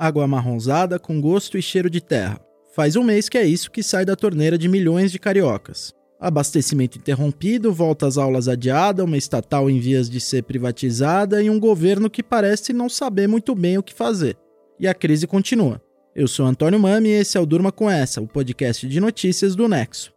água amarronzada com gosto e cheiro de terra. Faz um mês que é isso que sai da torneira de milhões de cariocas. Abastecimento interrompido, volta às aulas adiada, uma estatal em vias de ser privatizada e um governo que parece não saber muito bem o que fazer. E a crise continua. Eu sou Antônio Mami e esse é o Durma com Essa, o podcast de notícias do Nexo.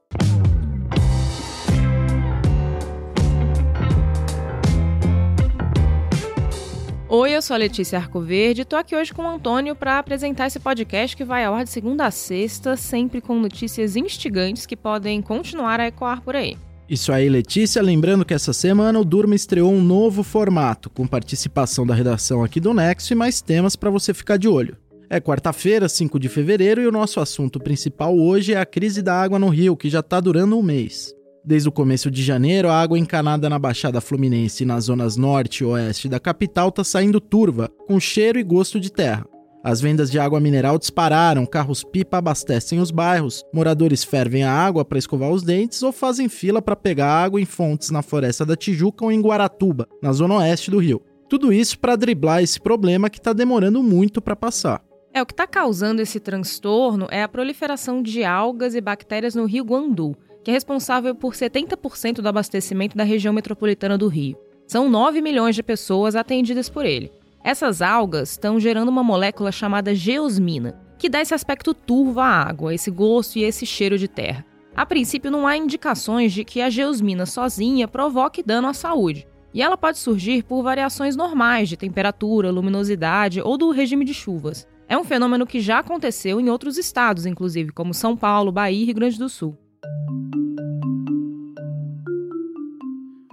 Oi, eu sou a Letícia Arcoverde e tô aqui hoje com o Antônio para apresentar esse podcast que vai ao ar de segunda a sexta, sempre com notícias instigantes que podem continuar a ecoar por aí. Isso aí, Letícia. Lembrando que essa semana o Durma estreou um novo formato, com participação da redação aqui do Nexo e mais temas para você ficar de olho. É quarta-feira, 5 de fevereiro, e o nosso assunto principal hoje é a crise da água no Rio, que já está durando um mês. Desde o começo de janeiro, a água encanada na Baixada Fluminense e nas zonas norte e oeste da capital está saindo turva, com cheiro e gosto de terra. As vendas de água mineral dispararam, carros-pipa abastecem os bairros, moradores fervem a água para escovar os dentes ou fazem fila para pegar água em fontes na Floresta da Tijuca ou em Guaratuba, na zona oeste do Rio. Tudo isso para driblar esse problema que está demorando muito para passar. É, o que está causando esse transtorno é a proliferação de algas e bactérias no rio Guandu que é responsável por 70% do abastecimento da região metropolitana do Rio. São 9 milhões de pessoas atendidas por ele. Essas algas estão gerando uma molécula chamada geosmina, que dá esse aspecto turvo à água, esse gosto e esse cheiro de terra. A princípio, não há indicações de que a geosmina sozinha provoque dano à saúde, e ela pode surgir por variações normais de temperatura, luminosidade ou do regime de chuvas. É um fenômeno que já aconteceu em outros estados, inclusive, como São Paulo, Bahia e Rio Grande do Sul.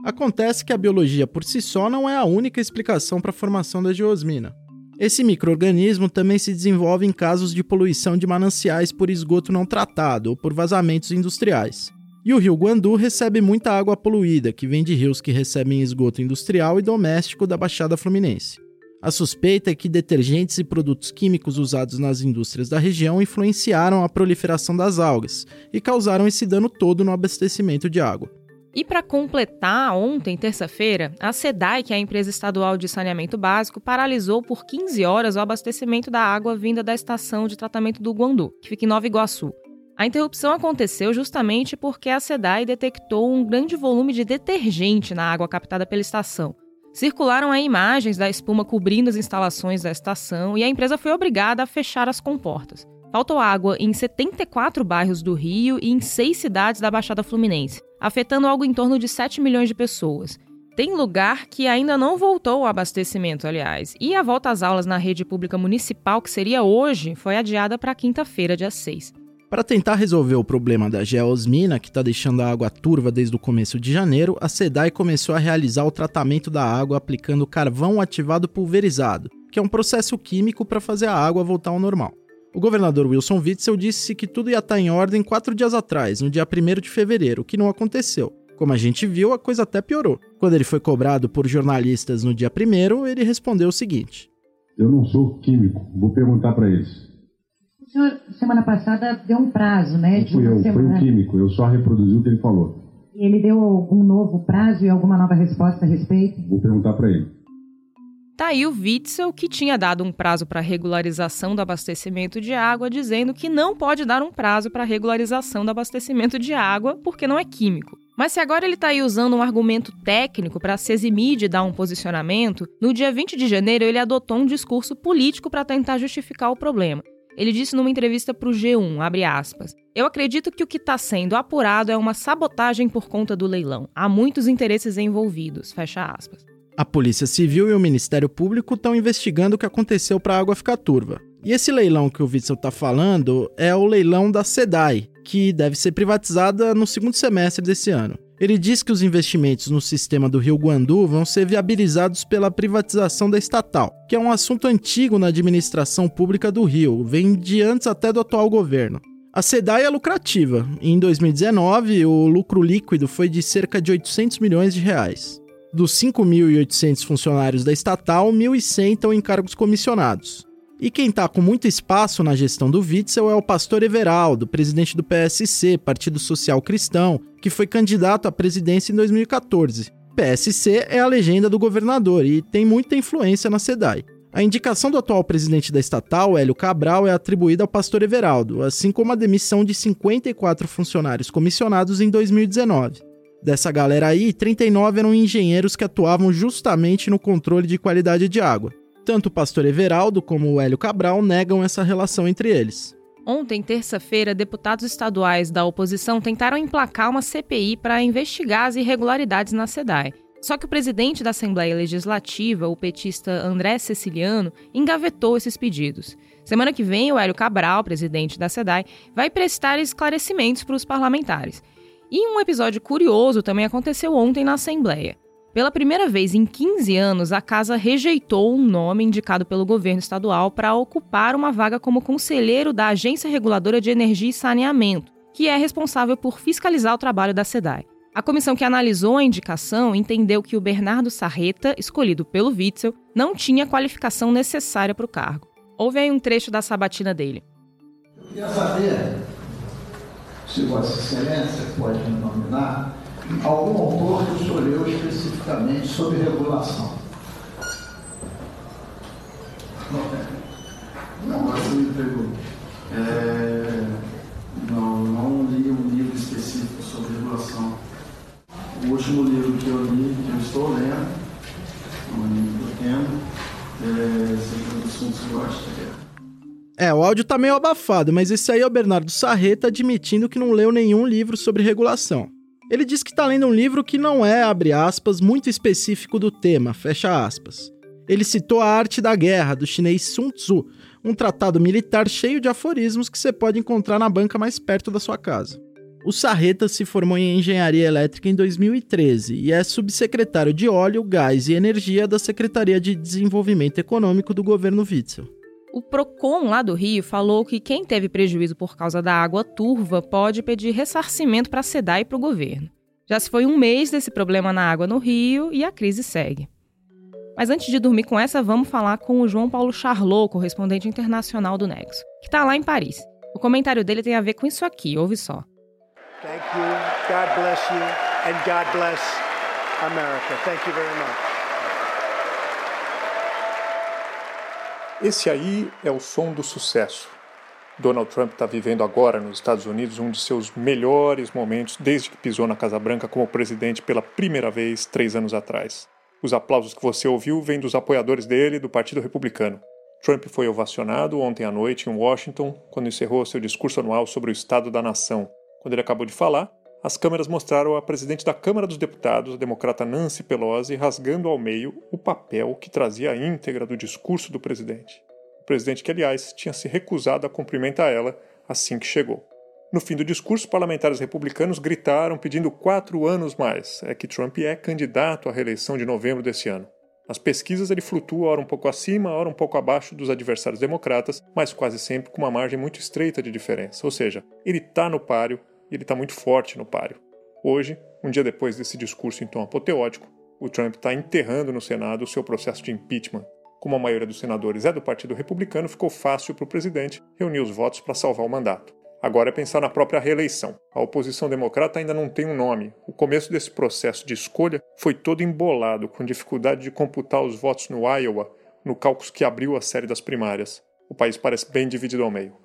Acontece que a biologia por si só não é a única explicação para a formação da geosmina. Esse microorganismo também se desenvolve em casos de poluição de mananciais por esgoto não tratado ou por vazamentos industriais. E o rio Guandu recebe muita água poluída, que vem de rios que recebem esgoto industrial e doméstico da Baixada Fluminense. A suspeita é que detergentes e produtos químicos usados nas indústrias da região influenciaram a proliferação das algas e causaram esse dano todo no abastecimento de água. E para completar, ontem, terça-feira, a SEDAI, que é a empresa estadual de saneamento básico, paralisou por 15 horas o abastecimento da água vinda da estação de tratamento do Guandu, que fica em Nova Iguaçu. A interrupção aconteceu justamente porque a SEDAI detectou um grande volume de detergente na água captada pela estação, Circularam aí imagens da espuma cobrindo as instalações da estação e a empresa foi obrigada a fechar as comportas. Faltou água em 74 bairros do Rio e em seis cidades da Baixada Fluminense, afetando algo em torno de 7 milhões de pessoas. Tem lugar que ainda não voltou ao abastecimento, aliás, e a volta às aulas na rede pública municipal, que seria hoje, foi adiada para quinta-feira, dia 6. Para tentar resolver o problema da geosmina, que está deixando a água turva desde o começo de janeiro, a SEDAI começou a realizar o tratamento da água aplicando carvão ativado pulverizado, que é um processo químico para fazer a água voltar ao normal. O governador Wilson Witzel disse que tudo ia estar tá em ordem quatro dias atrás, no dia 1 de fevereiro, que não aconteceu. Como a gente viu, a coisa até piorou. Quando ele foi cobrado por jornalistas no dia 1, ele respondeu o seguinte: Eu não sou químico, vou perguntar para eles senhor, semana passada, deu um prazo, né? De fui eu, semana. foi um químico, eu só reproduzi o que ele falou. E ele deu algum novo prazo e alguma nova resposta a respeito? Vou perguntar para ele. Tá aí o Witzel, que tinha dado um prazo para regularização do abastecimento de água, dizendo que não pode dar um prazo para regularização do abastecimento de água porque não é químico. Mas se agora ele está aí usando um argumento técnico para se eximir de dar um posicionamento, no dia 20 de janeiro ele adotou um discurso político para tentar justificar o problema. Ele disse numa entrevista para o G1, abre aspas, eu acredito que o que está sendo apurado é uma sabotagem por conta do leilão. Há muitos interesses envolvidos, fecha aspas. A Polícia Civil e o Ministério Público estão investigando o que aconteceu para a água ficar turva. E esse leilão que o Witzel está falando é o leilão da SEDAI, que deve ser privatizada no segundo semestre desse ano. Ele diz que os investimentos no sistema do Rio Guandu vão ser viabilizados pela privatização da estatal, que é um assunto antigo na administração pública do Rio, vem de antes até do atual governo. A SEDAI é lucrativa. Em 2019, o lucro líquido foi de cerca de 800 milhões de reais. Dos 5.800 funcionários da estatal, 1.100 estão em cargos comissionados. E quem está com muito espaço na gestão do Witzel é o pastor Everaldo, presidente do PSC, Partido Social Cristão, que foi candidato à presidência em 2014. PSC é a legenda do governador e tem muita influência na SEDAI. A indicação do atual presidente da estatal, Hélio Cabral, é atribuída ao pastor Everaldo, assim como a demissão de 54 funcionários comissionados em 2019. Dessa galera aí, 39 eram engenheiros que atuavam justamente no controle de qualidade de água. Tanto o pastor Everaldo como o Hélio Cabral negam essa relação entre eles. Ontem, terça-feira, deputados estaduais da oposição tentaram emplacar uma CPI para investigar as irregularidades na SEDAI. Só que o presidente da Assembleia Legislativa, o petista André Ceciliano, engavetou esses pedidos. Semana que vem, o Hélio Cabral, presidente da SEDAI, vai prestar esclarecimentos para os parlamentares. E um episódio curioso também aconteceu ontem na Assembleia. Pela primeira vez em 15 anos, a casa rejeitou um nome indicado pelo governo estadual para ocupar uma vaga como conselheiro da Agência Reguladora de Energia e Saneamento, que é responsável por fiscalizar o trabalho da SEDAI. A comissão que analisou a indicação entendeu que o Bernardo Sarreta, escolhido pelo Witzel, não tinha qualificação necessária para o cargo. Houve aí um trecho da sabatina dele. Eu queria saber se Vossa Excelência pode me nominar algum autor que o senhor leu especificamente sobre regulação. Não, agora você me pegou. É... Não, não li um livro específico sobre regulação. O último livro que eu li, que eu estou lendo, um livro que eu tendo, é Sempre assuntos que eu acho que é. É, o áudio tá meio abafado, mas esse aí é o Bernardo Sarreta admitindo que não leu nenhum livro sobre regulação. Ele diz que está lendo um livro que não é, abre aspas, muito específico do tema, fecha aspas. Ele citou A Arte da Guerra, do chinês Sun Tzu, um tratado militar cheio de aforismos que você pode encontrar na banca mais perto da sua casa. O Sarreta se formou em engenharia elétrica em 2013 e é subsecretário de óleo, gás e energia da Secretaria de Desenvolvimento Econômico do governo Witzel. O Procon lá do Rio falou que quem teve prejuízo por causa da água turva pode pedir ressarcimento para a SEDAI e para o governo. Já se foi um mês desse problema na água no Rio e a crise segue. Mas antes de dormir com essa, vamos falar com o João Paulo Charlot, correspondente internacional do Nexo, que está lá em Paris. O comentário dele tem a ver com isso aqui, ouve só. Thank you. God bless you. And God bless America. Thank you very much. Esse aí é o som do sucesso. Donald Trump está vivendo agora nos Estados Unidos um de seus melhores momentos desde que pisou na Casa Branca como presidente pela primeira vez três anos atrás. Os aplausos que você ouviu vêm dos apoiadores dele do Partido Republicano. Trump foi ovacionado ontem à noite em Washington quando encerrou seu discurso anual sobre o Estado da Nação, quando ele acabou de falar, as câmeras mostraram a presidente da Câmara dos Deputados, a democrata Nancy Pelosi, rasgando ao meio o papel que trazia a íntegra do discurso do presidente. O presidente que, aliás, tinha se recusado a cumprimentar ela assim que chegou. No fim do discurso, parlamentares republicanos gritaram pedindo quatro anos mais. É que Trump é candidato à reeleição de novembro desse ano. Nas pesquisas ele flutua ora um pouco acima, ora um pouco abaixo dos adversários democratas, mas quase sempre com uma margem muito estreita de diferença. Ou seja, ele está no páreo e ele está muito forte no páreo. Hoje, um dia depois desse discurso em tom apoteótico, o Trump está enterrando no Senado o seu processo de impeachment. Como a maioria dos senadores é do Partido Republicano, ficou fácil para o presidente reunir os votos para salvar o mandato. Agora é pensar na própria reeleição. A oposição democrata ainda não tem um nome. O começo desse processo de escolha foi todo embolado, com dificuldade de computar os votos no Iowa, no cálculo que abriu a série das primárias. O país parece bem dividido ao meio.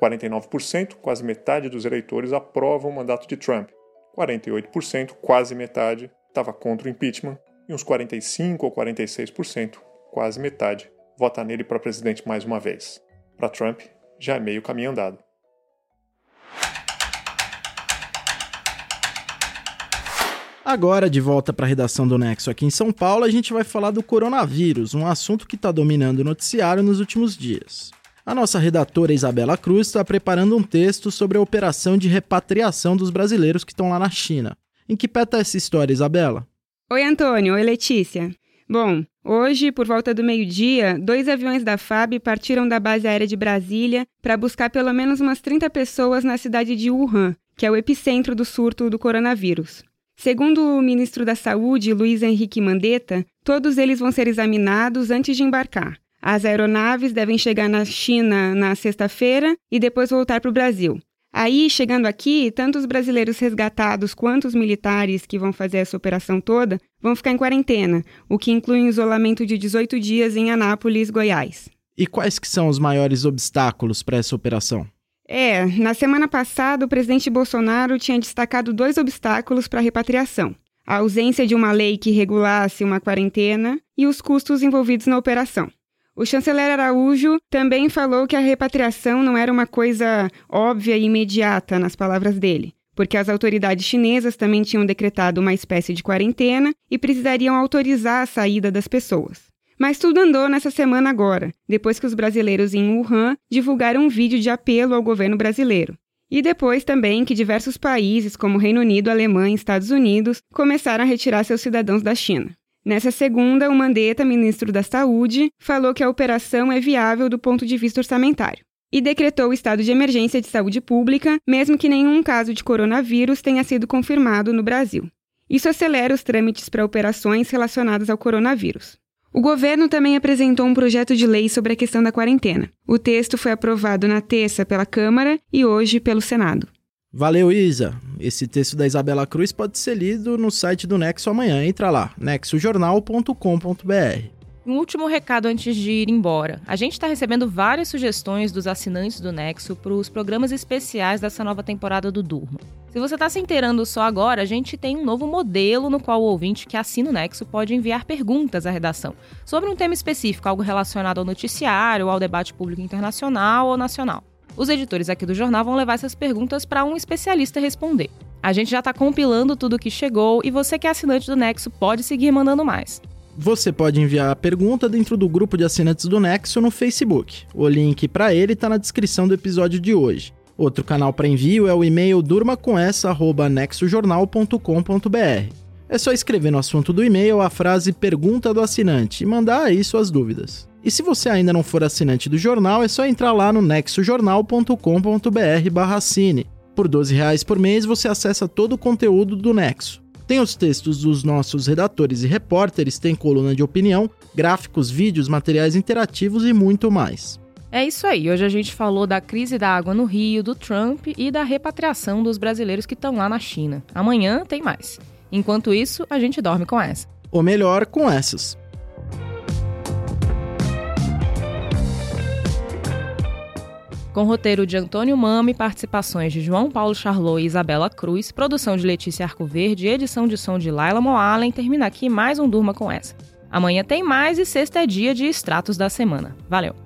49%, quase metade dos eleitores aprovam o mandato de Trump. 48%, quase metade, estava contra o impeachment. E uns 45% ou 46%, quase metade, vota nele para presidente mais uma vez. Para Trump, já é meio caminho andado. Agora, de volta para a redação do Nexo aqui em São Paulo, a gente vai falar do coronavírus, um assunto que está dominando o noticiário nos últimos dias. A nossa redatora Isabela Cruz está preparando um texto sobre a operação de repatriação dos brasileiros que estão lá na China. Em que pé está essa história, Isabela? Oi, Antônio. Oi, Letícia. Bom, hoje, por volta do meio-dia, dois aviões da FAB partiram da base aérea de Brasília para buscar pelo menos umas 30 pessoas na cidade de Wuhan, que é o epicentro do surto do coronavírus. Segundo o ministro da Saúde, Luiz Henrique Mandetta, todos eles vão ser examinados antes de embarcar. As aeronaves devem chegar na China na sexta-feira e depois voltar para o Brasil. Aí, chegando aqui, tanto os brasileiros resgatados quanto os militares que vão fazer essa operação toda vão ficar em quarentena, o que inclui um isolamento de 18 dias em Anápolis, Goiás. E quais que são os maiores obstáculos para essa operação? É, na semana passada o presidente Bolsonaro tinha destacado dois obstáculos para a repatriação: a ausência de uma lei que regulasse uma quarentena e os custos envolvidos na operação. O chanceler Araújo também falou que a repatriação não era uma coisa óbvia e imediata, nas palavras dele, porque as autoridades chinesas também tinham decretado uma espécie de quarentena e precisariam autorizar a saída das pessoas. Mas tudo andou nessa semana agora, depois que os brasileiros em Wuhan divulgaram um vídeo de apelo ao governo brasileiro. E depois também que diversos países, como Reino Unido, Alemanha e Estados Unidos, começaram a retirar seus cidadãos da China. Nessa segunda, o Mandetta, ministro da Saúde, falou que a operação é viável do ponto de vista orçamentário e decretou o estado de emergência de saúde pública, mesmo que nenhum caso de coronavírus tenha sido confirmado no Brasil. Isso acelera os trâmites para operações relacionadas ao coronavírus. O governo também apresentou um projeto de lei sobre a questão da quarentena. O texto foi aprovado na terça pela Câmara e hoje pelo Senado. Valeu, Isa. Esse texto da Isabela Cruz pode ser lido no site do Nexo amanhã. Entra lá, nexojornal.com.br. Um último recado antes de ir embora. A gente está recebendo várias sugestões dos assinantes do Nexo para os programas especiais dessa nova temporada do Durma. Se você está se inteirando só agora, a gente tem um novo modelo no qual o ouvinte que assina o Nexo pode enviar perguntas à redação sobre um tema específico, algo relacionado ao noticiário, ao debate público internacional ou nacional. Os editores aqui do jornal vão levar essas perguntas para um especialista responder. A gente já está compilando tudo que chegou e você que é assinante do Nexo pode seguir mandando mais. Você pode enviar a pergunta dentro do grupo de assinantes do Nexo no Facebook. O link para ele está na descrição do episódio de hoje. Outro canal para envio é o e-mail durmacomessa@nexojornal.com.br. É só escrever no assunto do e-mail a frase pergunta do assinante e mandar aí suas dúvidas. E se você ainda não for assinante do jornal, é só entrar lá no nexojornal.com.br barra assine. Por 12 reais por mês você acessa todo o conteúdo do Nexo. Tem os textos dos nossos redatores e repórteres, tem coluna de opinião, gráficos, vídeos, materiais interativos e muito mais. É isso aí. Hoje a gente falou da crise da água no Rio, do Trump e da repatriação dos brasileiros que estão lá na China. Amanhã tem mais. Enquanto isso, a gente dorme com essa. Ou melhor, com essas. Com roteiro de Antônio Mami, participações de João Paulo Charlot e Isabela Cruz, produção de Letícia Arcoverde, edição de som de Laila Moalen. Termina aqui mais um Durma com essa. Amanhã tem mais e sexta é dia de extratos da semana. Valeu!